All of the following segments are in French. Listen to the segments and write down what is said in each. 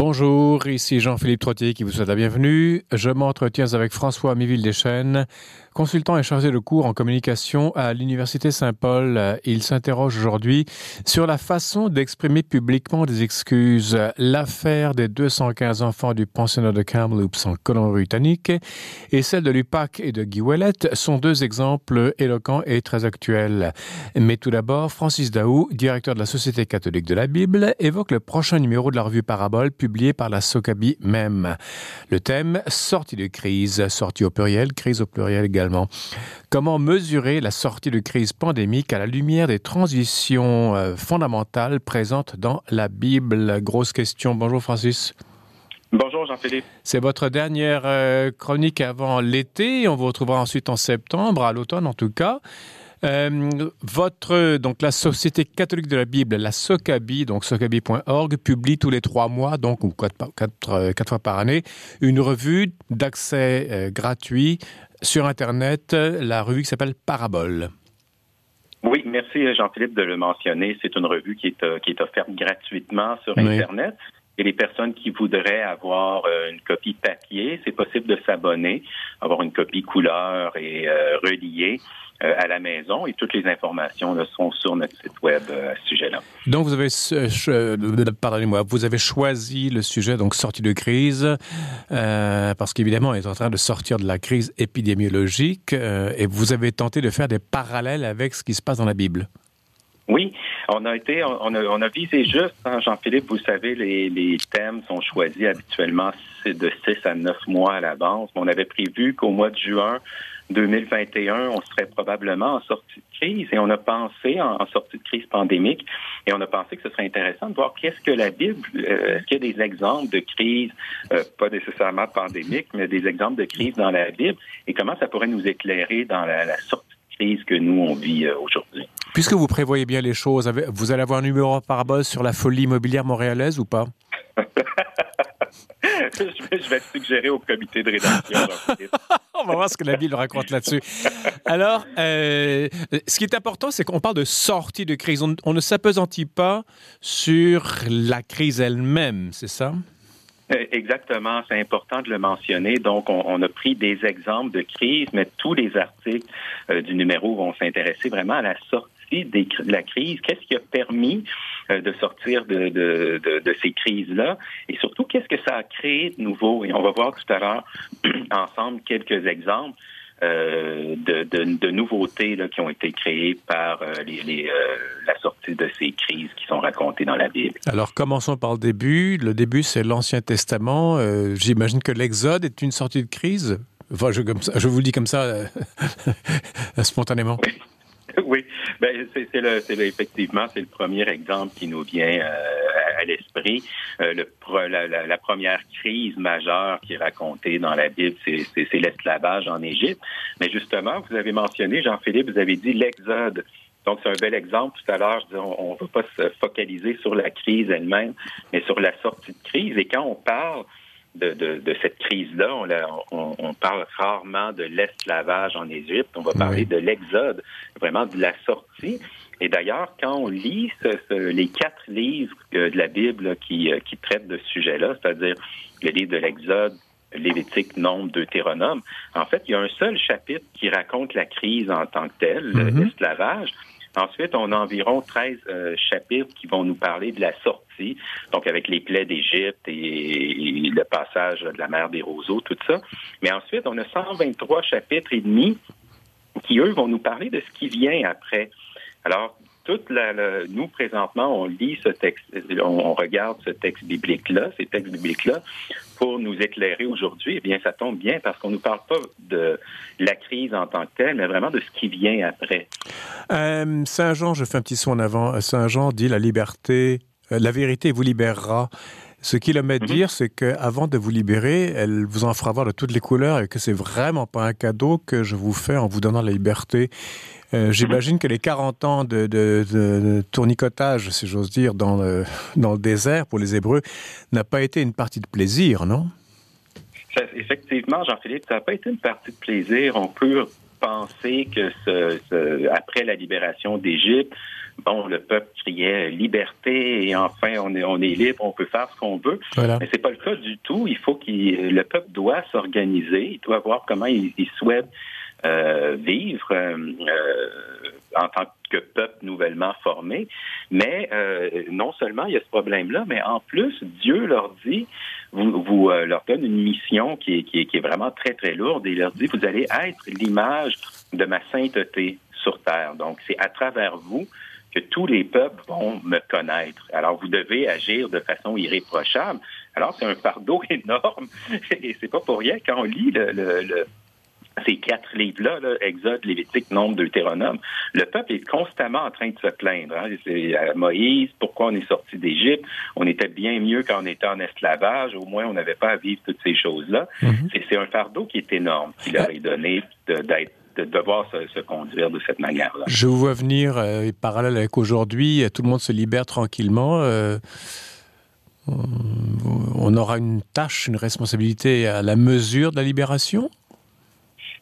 Bonjour, ici Jean-Philippe Trottier qui vous souhaite la bienvenue. Je m'entretiens avec François Miville-Deschênes, consultant et chargé de cours en communication à l'Université Saint-Paul. Il s'interroge aujourd'hui sur la façon d'exprimer publiquement des excuses. L'affaire des 215 enfants du pensionnat de Kamloops en Colombie-Britannique et celle de l'UPAC et de Guy Ouellet sont deux exemples éloquents et très actuels. Mais tout d'abord, Francis Daou, directeur de la Société catholique de la Bible, évoque le prochain numéro de la revue Parabole publié par la Socabi même. Le thème, sortie de crise, sortie au pluriel, crise au pluriel également. Comment mesurer la sortie de crise pandémique à la lumière des transitions euh, fondamentales présentes dans la Bible? Grosse question. Bonjour Francis. Bonjour Jean-Philippe. C'est votre dernière euh, chronique avant l'été. On vous retrouvera ensuite en septembre, à l'automne en tout cas. Euh, votre, donc la Société catholique de la Bible, la SOCABI, donc socabi.org, publie tous les trois mois, donc ou quatre, quatre, quatre fois par année, une revue d'accès euh, gratuit sur Internet, la revue qui s'appelle Parabole. Oui, merci Jean-Philippe de le mentionner. C'est une revue qui est, euh, qui est offerte gratuitement sur Internet. Oui. Et les personnes qui voudraient avoir euh, une copie papier, c'est possible de s'abonner, avoir une copie couleur et euh, reliée euh, à la maison. Et toutes les informations là, sont sur notre site web euh, à ce sujet-là. Donc, vous avez, pardonnez-moi, vous avez choisi le sujet, donc sortie de crise, parce qu'évidemment, on est en train de sortir de la crise épidémiologique, et vous avez tenté de faire des parallèles avec ce qui se passe dans la Bible. Oui, on a été, on a, visé juste, hein, Jean-Philippe, vous savez, les, thèmes sont choisis habituellement de 6 à 9 mois à l'avance. On avait prévu qu'au mois de juin 2021, on serait probablement en sortie de crise et on a pensé en, en, sortie de crise pandémique et on a pensé que ce serait intéressant de voir qu'est-ce que la Bible, euh, est-ce qu'il y a des exemples de crise, euh, pas nécessairement pandémique, mais des exemples de crise dans la Bible et comment ça pourrait nous éclairer dans la, la sortie crise que nous, on vit euh, aujourd'hui. Puisque vous prévoyez bien les choses, vous allez avoir un numéro parabole sur la folie immobilière montréalaise ou pas? je, vais, je vais suggérer au comité de rédaction. on va voir ce que la Bible raconte là-dessus. Alors, euh, ce qui est important, c'est qu'on parle de sortie de crise. On, on ne s'apesantit pas sur la crise elle-même, c'est ça? Exactement, c'est important de le mentionner. Donc, on, on, a pris des exemples de crise, mais tous les articles euh, du numéro vont s'intéresser vraiment à la sortie des, de la crise. Qu'est-ce qui a permis euh, de sortir de, de, de, de ces crises-là? Et surtout, qu'est-ce que ça a créé de nouveau? Et on va voir tout à l'heure ensemble quelques exemples. Euh, de, de, de, nouveautés là, qui ont été créées par euh, les, les, euh, la sortie de ces crises qui sont racontées dans la Bible. Alors commençons par le début. Le début, c'est l'Ancien Testament. J'imagine que l'Exode est une sortie de crise. Enfin, je, comme ça, je vous le dis comme ça spontanément. Oui. Oui, ben, c'est effectivement c'est le premier exemple qui nous vient euh, à l'esprit. Euh, le, la, la, la, première crise majeure qui est racontée dans la Bible, c'est l'esclavage en Égypte. Mais justement, vous avez mentionné, Jean-Philippe, vous avez dit l'Exode. Donc, c'est un bel exemple. Tout à l'heure, je on ne va pas se focaliser sur la crise elle-même, mais sur la sortie de crise. Et quand on parle de, de, de cette crise-là. On, on, on, parle rarement de l'esclavage en Égypte. On va parler oui. de l'exode, vraiment de la sortie. Et d'ailleurs, quand on lit ce, ce, les quatre livres de la Bible qui, qui traitent de ce sujet-là, c'est-à-dire le livre de l'Exode, Lévitique, Nombre, Deutéronome, en fait, il y a un seul chapitre qui raconte la crise en tant que telle, mm -hmm. l'esclavage. Ensuite, on a environ 13 euh, chapitres qui vont nous parler de la sortie, donc avec les plaies d'Égypte et, et, le passage de la mer des roseaux, tout ça. Mais ensuite, on a 123 chapitres et demi qui, eux, vont nous parler de ce qui vient après. Alors, toute la, la, nous, présentement, on lit ce texte, on, on regarde ce texte biblique-là, ces textes bibliques-là, pour nous éclairer aujourd'hui. Eh bien, ça tombe bien parce qu'on ne nous parle pas de la crise en tant que telle, mais vraiment de ce qui vient après. Euh, Saint Jean, je fais un petit son en avant. Saint Jean dit la liberté, euh, la vérité vous libérera. Ce qu'il aimait mm -hmm. dire, c'est qu'avant de vous libérer, elle vous en fera voir de toutes les couleurs et que c'est vraiment pas un cadeau que je vous fais en vous donnant la liberté. Euh, J'imagine que les 40 ans de, de, de, de tournicotage, si j'ose dire, dans le, dans le désert pour les Hébreux n'a pas été une partie de plaisir, non? Effectivement, Jean-Philippe, ça n'a pas été une partie de plaisir. On peut penser que ce, après la libération d'Égypte, bon, le peuple criait liberté et enfin on est on est libre, on peut faire ce qu'on veut. Voilà. Mais c'est pas le cas du tout. Il faut qu'il le peuple doit s'organiser, il doit voir comment il, souhaite euh, vivre euh, euh, en tant que peuple nouvellement formé. Mais euh, non seulement il y a ce problème-là, mais en plus Dieu leur dit vous, vous leur donne une mission qui est, qui, est, vraiment très très lourde et il leur dit vous allez être l'image de ma sainteté sur terre. Donc c'est à travers vous que tous les peuples vont me connaître. Alors, vous devez agir de façon irréprochable. Alors, c'est un fardeau énorme. Et c'est pas pour rien quand on lit le, ces quatre livres-là, là, Exode, Lévitique, Nombre, Deutéronome, le peuple est constamment en train de se plaindre. Hein. C'est à Moïse, pourquoi on est sorti d'Égypte? On était bien mieux quand on était en esclavage. Au moins, on n'avait pas à vivre toutes ces choses-là. Mm-hmm. C'est un fardeau qui est énorme qu'il leur est donné d'être de devoir se, conduire de cette manière-là. Je vous vois venir, euh, parallèle avec aujourd'hui, tout le monde se libère tranquillement. Euh, on aura une tâche, une responsabilité à la mesure de la libération?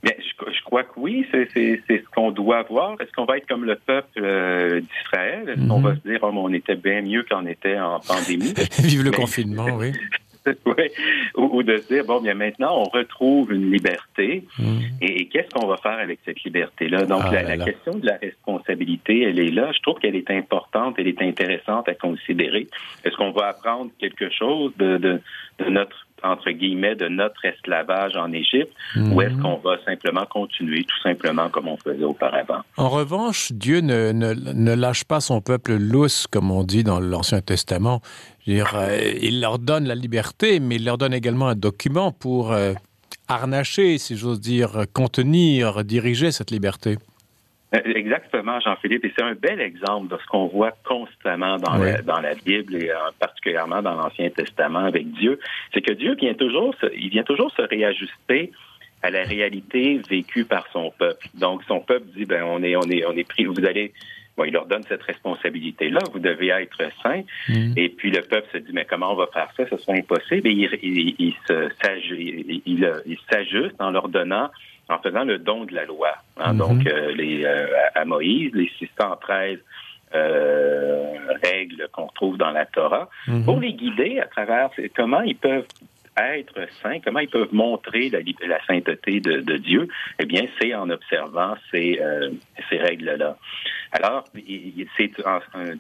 Bien, je, crois que oui, c'est ce qu'on doit voir. Est-ce qu'on va être comme le peuple euh, d'Israël? Est-ce qu'on mhm. va se dire, oh, on était bien mieux quand on était en pandémie? Vive le confinement, oui. oui, ou, de se dire, bon, bien maintenant, on retrouve une liberté. Hmm. Et, qu'est-ce qu'on va faire avec cette liberté-là? Donc, ah la, question de la responsabilité, elle est là. Je trouve qu'elle est importante, elle est intéressante à considérer. Est-ce qu'on va apprendre quelque chose de, de, de notre entre guillemets, de notre esclavage en Égypte, ou est-ce qu'on va simplement continuer tout simplement comme on faisait auparavant? En revanche, Dieu ne, ne, ne lâche pas son peuple lousse, comme on dit dans l'Ancien Testament. Dire, euh, il leur donne la liberté, mais il leur donne également un document pour euh, harnacher, si j'ose dire, contenir, diriger cette liberté. Euh, exactement, Jean-Philippe. Et c'est un bel exemple de ce qu'on voit constamment dans, la, dans la Bible et particulièrement dans l'Ancien Testament avec Dieu. C'est que Dieu vient toujours, il vient toujours se réajuster à la réalité vécue par son peuple. Donc, son peuple dit, ben, on est, on est, on est pris, vous allez, Bon, il leur donne cette responsabilité-là. Vous devez être saint. Mm. Et puis le peuple se dit, mais comment on va faire ça? Ce sera impossible. Et il, il, il, il s'ajuste en leur donnant, en faisant le don de la loi. Hein? Mm-hmm. Donc, euh, les, euh, à Moïse, les 613 euh, règles qu'on trouve dans la Torah, mm-hmm. pour les guider à travers comment ils peuvent être saints, comment ils peuvent montrer la, la sainteté de, de, Dieu, eh bien, c'est en observant ces, euh, ces règles-là. Alors, c'est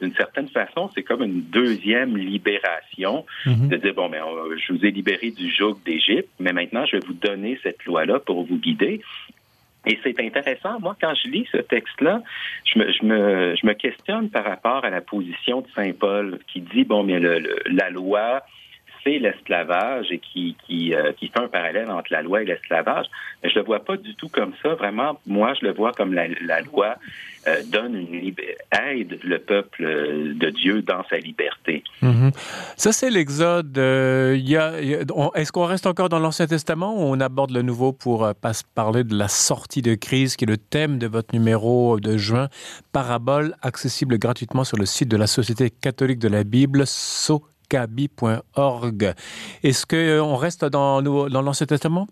d'une certaine façon, c'est comme une deuxième libération mm-hmm. de dire bon, mais ben, je vous ai libéré du joug d'Égypte, mais maintenant je vais vous donner cette loi-là pour vous guider. Et c'est intéressant. Moi, quand je lis ce texte-là, je me, je, me, je me questionne par rapport à la position de Saint Paul qui dit bon, mais le, la loi l'esclavage et qui, qui, euh, qui fait un parallèle entre la loi et l'esclavage. Mais je le vois pas du tout comme ça. Vraiment, moi, je le vois comme la, loi euh, donne aide le peuple euh, de Dieu dans sa liberté. Mm -hmm. Ça, c'est l'Exode. Est-ce qu'on reste encore dans l'Ancien Testament ou on aborde le nouveau pour pas parler de la sortie de crise qui est le thème de votre numéro de juin? Parabole accessible gratuitement sur le site de la Société catholique de la Bible, So kabi.org. Est-ce qu'on euh, reste dans, dans l'Ancien Testament?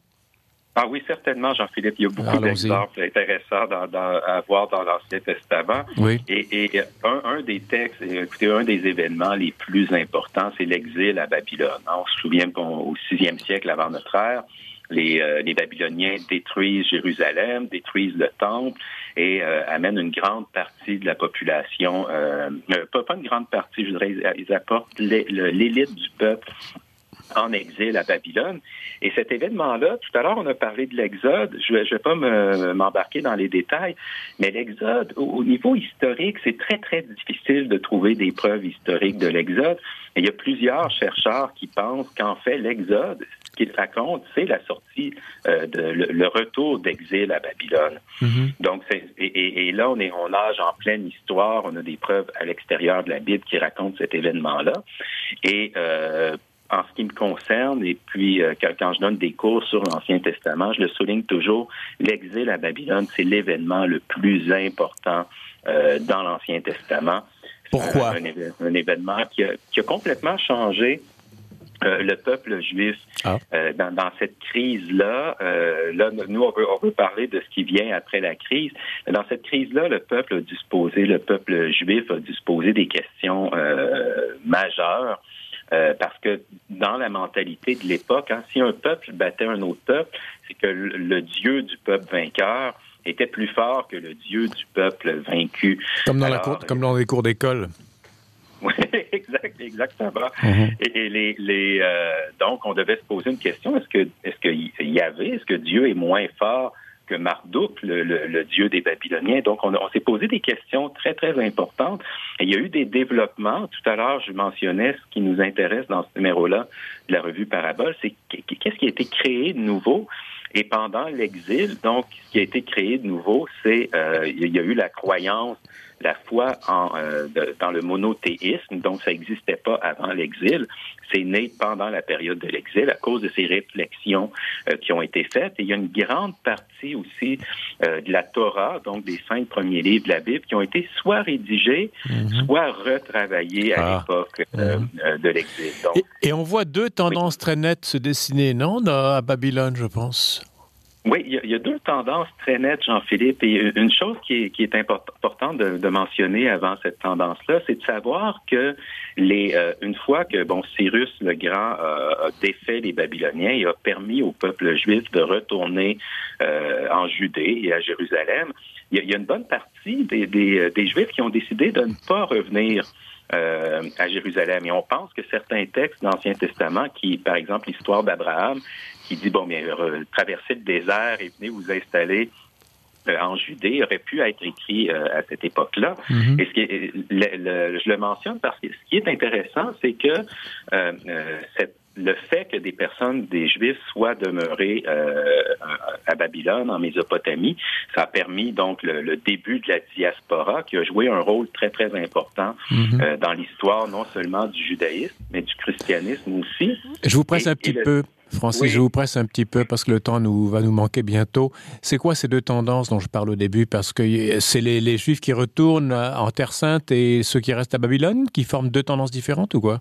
Ah oui, certainement, Jean-Philippe. Il y a beaucoup d'exemples intéressants dans, dans, à voir dans l'Ancien Testament. Oui. Et, et un, un, des textes, écoutez, un des événements les plus importants, c'est l'exil à Babylone. On se souvient qu'au sixième siècle avant notre ère, les, euh, les Babyloniens détruisent Jérusalem, détruisent le temple et euh, une grande partie de la population, euh, euh pas une grande partie, je dirais, ils apportent l'élite du peuple en exil à Babylone. Et cet événement-là, tout à l'heure, on a parlé de l'Exode. Je ne vais pas m'embarquer dans les détails, mais l'Exode, au, au, niveau historique, c'est très, très difficile de trouver des preuves historiques de l'Exode. Il y a plusieurs chercheurs qui pensent qu'en fait, l'Exode, ce qu'il raconte, c'est la sortie, euh, de, le, le, retour d'exil à Babylone. Mm -hmm. Donc, et, et, et, là, on, est, on nage en pleine histoire. On a des preuves à l'extérieur de la Bible qui racontent cet événement-là. Et euh, en ce qui me concerne, et puis euh, quand, je donne des cours sur l'Ancien Testament, je le souligne toujours, l'exil à Babylone, c'est l'événement le plus important euh, dans l'Ancien Testament. Pourquoi? Un, un, événement qui a, qui a, complètement changé euh, le peuple juif ah. euh, dans, cette crise-là. Euh, là, nous, on veut, on veut parler de ce qui vient après la crise. Dans cette crise-là, le peuple a dû se poser, le peuple juif a dû se poser des questions majeures. Parce que dans la mentalité de l'époque, hein, si un peuple battait un autre peuple, c'est que le, Dieu du peuple vainqueur était plus fort que le Dieu du peuple vaincu. Comme dans, la cour, comme dans les cours d'école. Oui, exact, exactement. Mhm. Et, les, les euh, donc, on devait se poser une question est-ce que, est-ce qu'il y avait, est-ce que Dieu est moins fort que Marduk, le, dieu des Babyloniens. Donc, on, s'est posé des questions très, très importantes. Il y a eu des développements. Tout à l'heure, je mentionnais ce qui nous intéresse dans ce numéro-là de la revue Parabole, c'est qu'est-ce qui a été créé de nouveau? Et pendant l'exil, donc, ce qui a été créé de nouveau, c'est euh, il y a eu la croyance la foi en, euh, dans le monothéisme, donc ça n'existait pas avant l'exil. C'est né pendant la période de l'exil à cause de ces réflexions euh, qui ont été faites. Et il y a une grande partie aussi euh, de la Torah, donc des cinq premiers livres de la Bible, qui ont été soit rédigés, mhm. soit retravaillés à ah. l'époque mhm. de l'exil. Et, et, on voit deux tendances très nettes se dessiner, non, à Babylone, je pense. Oui, il y, a, deux tendances très nettes, Jean-Philippe. Et une chose qui est, qui est importante de, de, mentionner avant cette tendance-là, c'est de savoir que les, euh, une fois que bon Cyrus le Grand a défait les Babyloniens et a permis au peuple juif de retourner euh, en Judée et à Jérusalem, il y, a, une bonne partie des, des, des Juifs qui ont décidé de ne pas revenir euh, à Jérusalem. Et on pense que certains textes de l'Ancien Testament, qui, par exemple, l'histoire d'Abraham, qui dit, bon, bien, euh, traversez le désert et venez vous installer euh, en Judée aurait pu être écrit à cette époque-là. Mm-hmm. Et ce qui le, je le mentionne parce que ce qui est intéressant, c'est que cette le fait que des personnes, des Juifs, soient demeurés euh, à Babylone, en Mésopotamie, ça a permis donc le, début de la diaspora qui a joué un rôle très, très important mhm. euh, dans l'histoire non seulement du judaïsme, mais du christianisme aussi. Je vous presse un petit peu. Francis, je vous presse un petit peu parce que le temps nous, va nous manquer bientôt. C'est quoi ces deux tendances dont je parle au début? Parce que c'est les, les Juifs qui retournent en Terre Sainte et ceux qui restent à Babylone qui forment deux tendances différentes ou quoi?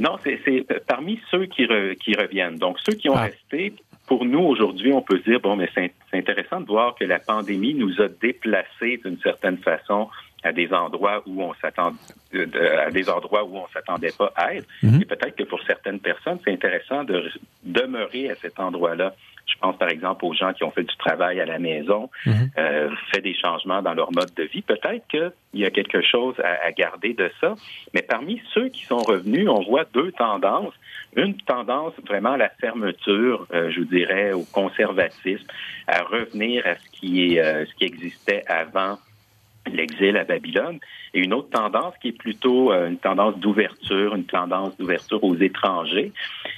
Non, c'est parmi ceux qui, qui reviennent. Donc, ceux qui ont ah. resté, pour nous, aujourd'hui, on peut dire, bon, mais c'est intéressant de voir que la pandémie nous a déplacés d'une certaine façon à des endroits où on s'attend à des endroits où on s'attendait pas à être. Mhm. Et peut-être que pour certaines personnes, c'est intéressant de demeurer à cet endroit-là. Je pense par exemple aux gens qui ont fait du travail à la maison, mhm. euh, fait des changements dans leur mode de vie. Peut-être qu'il y a quelque chose à, garder de ça. Mais parmi ceux qui sont revenus, on voit deux tendances. Une tendance vraiment à la fermeture, euh, je vous dirais, au conservatisme, à revenir à ce qui est euh, ce qui existait avant l'exil à Babylone, et une autre tendance qui est plutôt euh, une tendance d'ouverture, une tendance d'ouverture aux étrangers.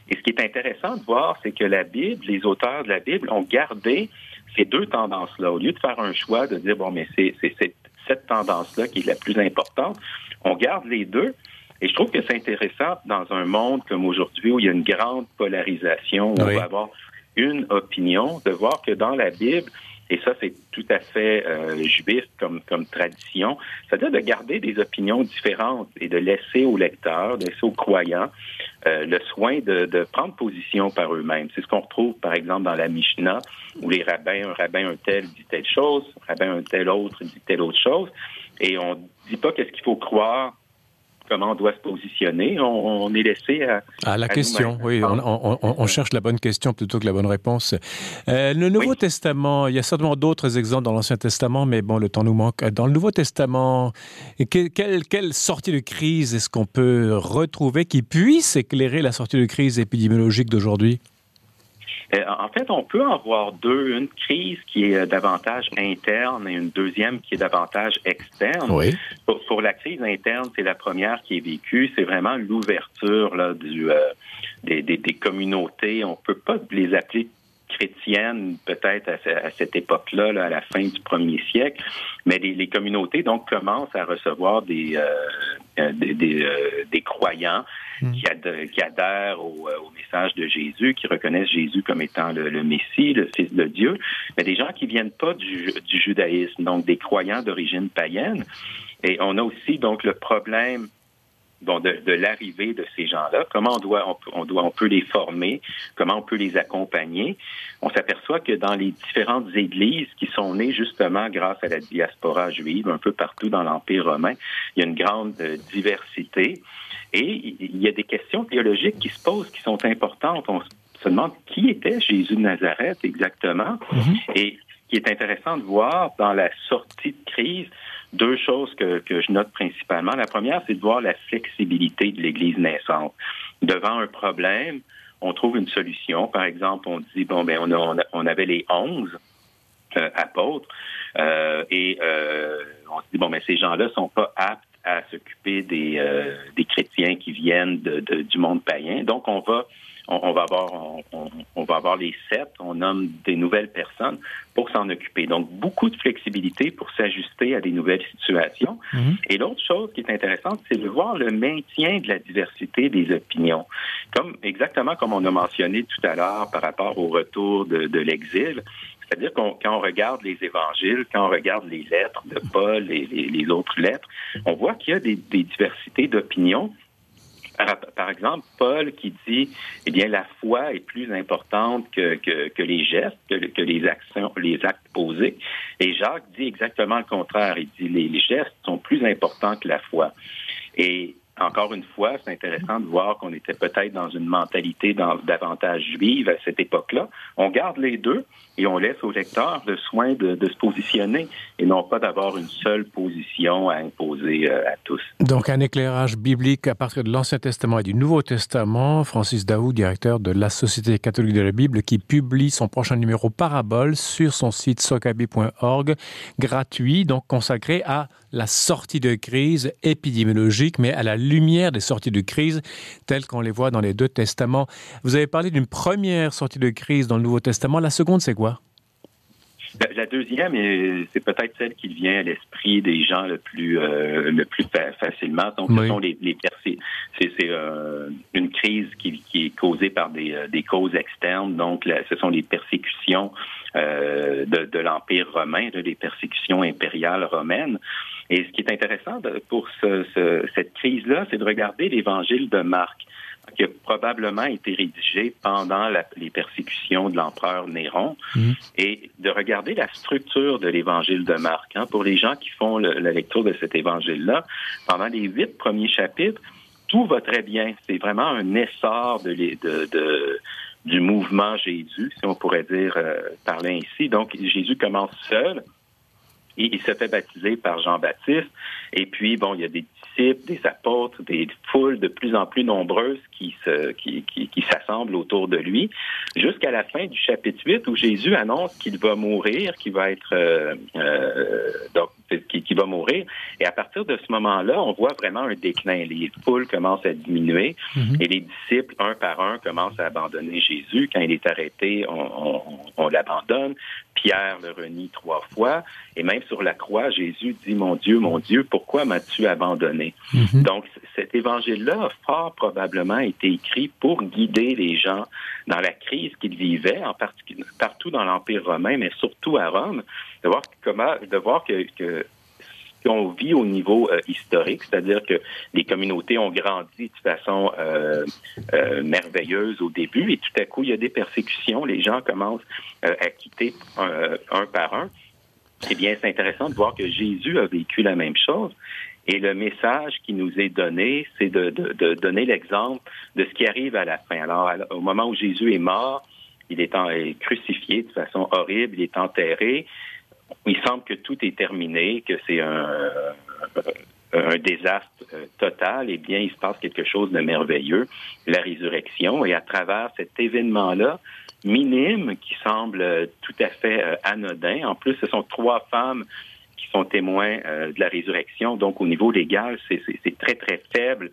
Et ce qui est intéressant de voir, c'est que la Bible, les auteurs de la Bible ont gardé ces deux tendances-là. Au lieu de faire un choix, de dire, bon, mais c'est cette tendance-là qui est la plus importante, on garde les deux. Et je trouve que c'est intéressant dans un monde comme aujourd'hui où il y a une grande polarisation, où on va avoir une opinion, de voir que dans la Bible, et ça, c'est tout à fait euh, juif comme, comme tradition, c'est-à-dire de garder des opinions différentes et de laisser aux lecteurs, laisser aux croyants euh, le soin de, de, prendre position par eux-mêmes. C'est ce qu'on retrouve, par exemple, dans la Mishnah, où les rabbins, un rabbin un tel dit telle chose, un rabbin un tel autre dit telle autre chose, et on dit pas qu'est-ce qu'il faut croire comment on doit se positionner. On, est laissé à, à la question. Oui, on, cherche la bonne question plutôt que la bonne réponse. Euh, le Nouveau Testament, il y a certainement d'autres exemples dans l'Ancien Testament, mais bon, le temps nous manque. Dans le Nouveau Testament, quelle, quelle sortie de crise est-ce qu'on peut retrouver qui puisse éclairer la sortie de crise épidémiologique d'aujourd'hui? Euh, en fait, on peut en voir deux. Une crise qui est euh, davantage interne et une deuxième qui est davantage externe. Oui. Pour, la crise interne, c'est la première qui est vécue. C'est vraiment l'ouverture là, du, euh, des, des, des, communautés. On peut pas les appeler chrétiennes peut-être à, cette époque-là, là, à la fin du premier siècle, mais les, les communautés donc commencent à recevoir des, euh, des, des, des, croyants Hmm. qui, adhèrent au, euh, au, message de Jésus, qui reconnaissent Jésus comme étant le, Messie, le Fils de Dieu, mais des gens qui viennent pas du, du judaïsme, donc des croyants d'origine païenne. Et on a aussi donc le problème bon, de, de l'arrivée de ces gens-là, comment on doit, on, doit, on peut les former, comment on peut les accompagner, on s'aperçoit que dans les différentes églises qui sont nées justement grâce à la diaspora juive, un peu partout dans l'Empire romain, il y a une grande euh, diversité. Et il y a des questions théologiques qui se posent, qui sont importantes. On se demande qui était Jésus de Nazareth exactement. Mm-hmm. Et ce qui est intéressant de voir dans la sortie de crise, deux choses que, que je note principalement. La première, c'est de voir la flexibilité de l'Église naissante. Devant un problème, on trouve une solution. Par exemple, on dit, bon, ben, on, on avait les onze euh, apôtres euh, et euh, on se dit, bon, mais ben, ces gens-là sont pas aptes à s'occuper des, euh, des chrétiens qui viennent de, de, du monde païen. Donc, on va on, va avoir on, va avoir les sept, on nomme des nouvelles personnes pour s'en occuper. Donc beaucoup de flexibilité pour s'ajuster à des nouvelles situations. Mhm. Et l'autre chose qui est intéressante, c'est de voir le maintien de la diversité des opinions. Comme exactement comme on a mentionné tout à l'heure par rapport au retour de, de l'exil. C'est-à-dire qu'on quand on regarde les évangiles, quand on regarde les lettres de Paul et les, autres lettres, on voit qu'il y a des, des diversités d'opinions par, exemple, Paul qui dit, eh bien, la foi est plus importante que, que, les gestes, que, que, les actions, les actes posés. Et Jacques dit exactement le contraire. Il dit, les, les gestes sont plus importants que la foi. Et encore une fois, c'est intéressant de voir qu'on était peut-être dans une mentalité davantage juive à cette époque-là. On garde les deux et on laisse au lecteur le soin de, se positionner et non pas d'avoir une seule position à imposer euh, à tous. Donc un éclairage biblique à partir de l'Ancien Testament et du Nouveau Testament. Francis Daou, directeur de la Société catholique de la Bible, qui publie son prochain numéro Parabole sur son site socabi.org, gratuit, donc consacré à la sortie de crise épidémiologique, mais à la lumière des sorties de crise telles qu'on les voit dans les deux testaments. Vous avez parlé d'une première sortie de crise dans le Nouveau Testament. La seconde, c'est quoi? La deuxième, c'est peut-être celle qui vient à l'esprit des gens le plus euh, le plus facilement. Donc, ce sont les, les c'est euh, une crise qui, qui, est causée par des, euh, des causes externes. Donc, ce sont les persécutions euh, de, de l'Empire romain, les persécutions impériales romaines. Et ce qui est intéressant pour ce, cette crise-là, c'est de regarder l'Évangile de Marc qui a probablement été rédigé pendant la, les persécutions de l'empereur Néron, mhm. et de regarder la structure de l'évangile de Marc. Hein, pour les gens qui font le, la lecture de cet évangile-là, pendant les huit premiers chapitres, tout va très bien. C'est vraiment un essor de, de, de du mouvement Jésus, si on pourrait dire euh, parler ainsi. Donc, Jésus commence seul, il se fait baptiser par Jean-Baptiste. Et puis, bon, il y a des disciples, des apôtres, des foules de plus en plus nombreuses qui se, qui, qui, qui s'assemblent autour de lui, jusqu'à la fin du chapitre 8 où Jésus annonce qu'il va mourir, qu'il va être, euh, euh, donc, qui, qui, va mourir. Et à partir de ce moment-là, on voit vraiment un déclin. Les foules commencent à diminuer mm-hmm. et les disciples, un par un, commencent à abandonner Jésus. Quand il est arrêté, on, on, on l'abandonne. Pierre le renie trois fois. Et même sur la croix, Jésus dit, mon Dieu, mon Dieu, pourquoi m'as-tu abandonné? Mm-hmm. Donc, cet évangile-là a fort probablement été écrit pour guider les gens dans la crise qu'ils vivaient, en particulier partout dans l'Empire romain, mais surtout à Rome, de voir comment, de voir que, que qu'on vit au niveau euh, historique, c'est-à-dire que les communautés ont grandi de façon euh, euh, merveilleuse au début et tout à coup, il y a des persécutions, les gens commencent à quitter un, par un. Eh bien, c'est intéressant de voir que Jésus a vécu la même chose. Et le message qui nous est donné, c'est de, donner l'exemple de ce qui arrive à la fin. Alors, au moment où Jésus est mort, il est, est crucifié de façon horrible, il est enterré il semble que tout est terminé, que c'est un, un désastre euh, total, eh bien, il se passe quelque chose de merveilleux, la résurrection. Et à travers cet événement-là, minime, qui semble tout à fait euh, anodin, en plus, ce sont trois femmes qui sont témoins euh, de la résurrection, donc au niveau légal, c'est très, très faible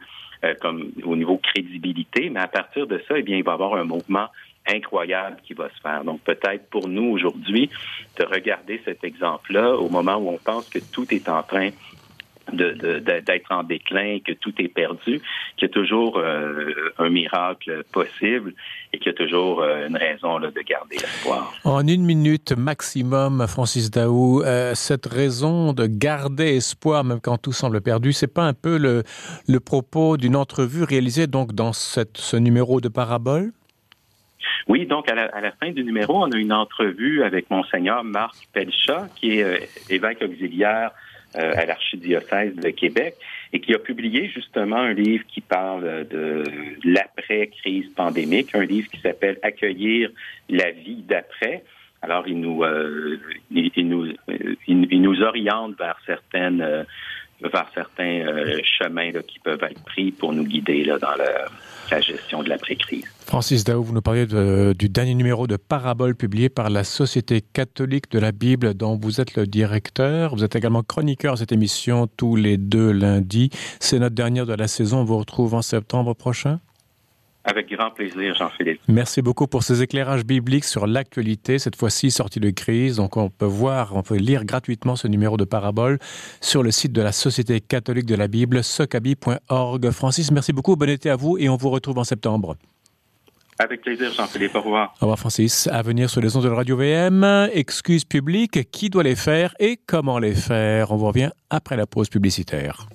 comme au niveau crédibilité, mais à partir de ça, eh bien, il va y avoir un mouvement incroyable qui va se faire. Donc peut-être pour nous aujourd'hui de regarder cet exemple-là au moment où on pense que tout est en train d'être en déclin, que tout est perdu, qu'il y a toujours euh, un miracle possible et qu'il y a toujours euh, une raison là, de garder l'espoir. En une minute maximum, Francis Daou, euh, cette raison de garder espoir même quand tout semble perdu, c'est pas un peu le, propos d'une entrevue réalisée donc dans ce numéro de Parabole? Oui, donc à la, à la, fin du numéro, on a une entrevue avec monseigneur Marc Pelchat, qui est évêque auxiliaire euh, à l'archidiocèse de Québec et qui a publié justement un livre qui parle de l'après-crise pandémique, un livre qui s'appelle Accueillir la vie d'après. Alors, il nous, euh, il, nous, il, il, nous oriente vers certaines, euh, vers certains euh, chemins qui peuvent être pris pour nous guider dans la gestion de l'après-crise. Francis Daou, vous nous parliez du dernier numéro de Parabole publié par la Société catholique de la Bible dont vous êtes le directeur. Vous êtes également chroniqueur de cette émission tous les deux lundis. C'est notre dernière de la saison. On vous retrouve en septembre prochain. Avec grand plaisir, Jean-Philippe. Merci beaucoup pour ces éclairages bibliques sur l'actualité, cette fois-ci sortie de crise. Donc, on peut voir, on peut lire gratuitement ce numéro de parabole sur le site de la Société catholique de la Bible, socabi.org. Francis, merci beaucoup. Bon été à vous et on vous retrouve en septembre. Avec plaisir, Jean-Philippe. Au revoir. Au revoir, Francis. À venir sur les ondes de Radio VM. Excuses publiques, qui doit les faire et comment les faire? On vous revient après la pause publicitaire.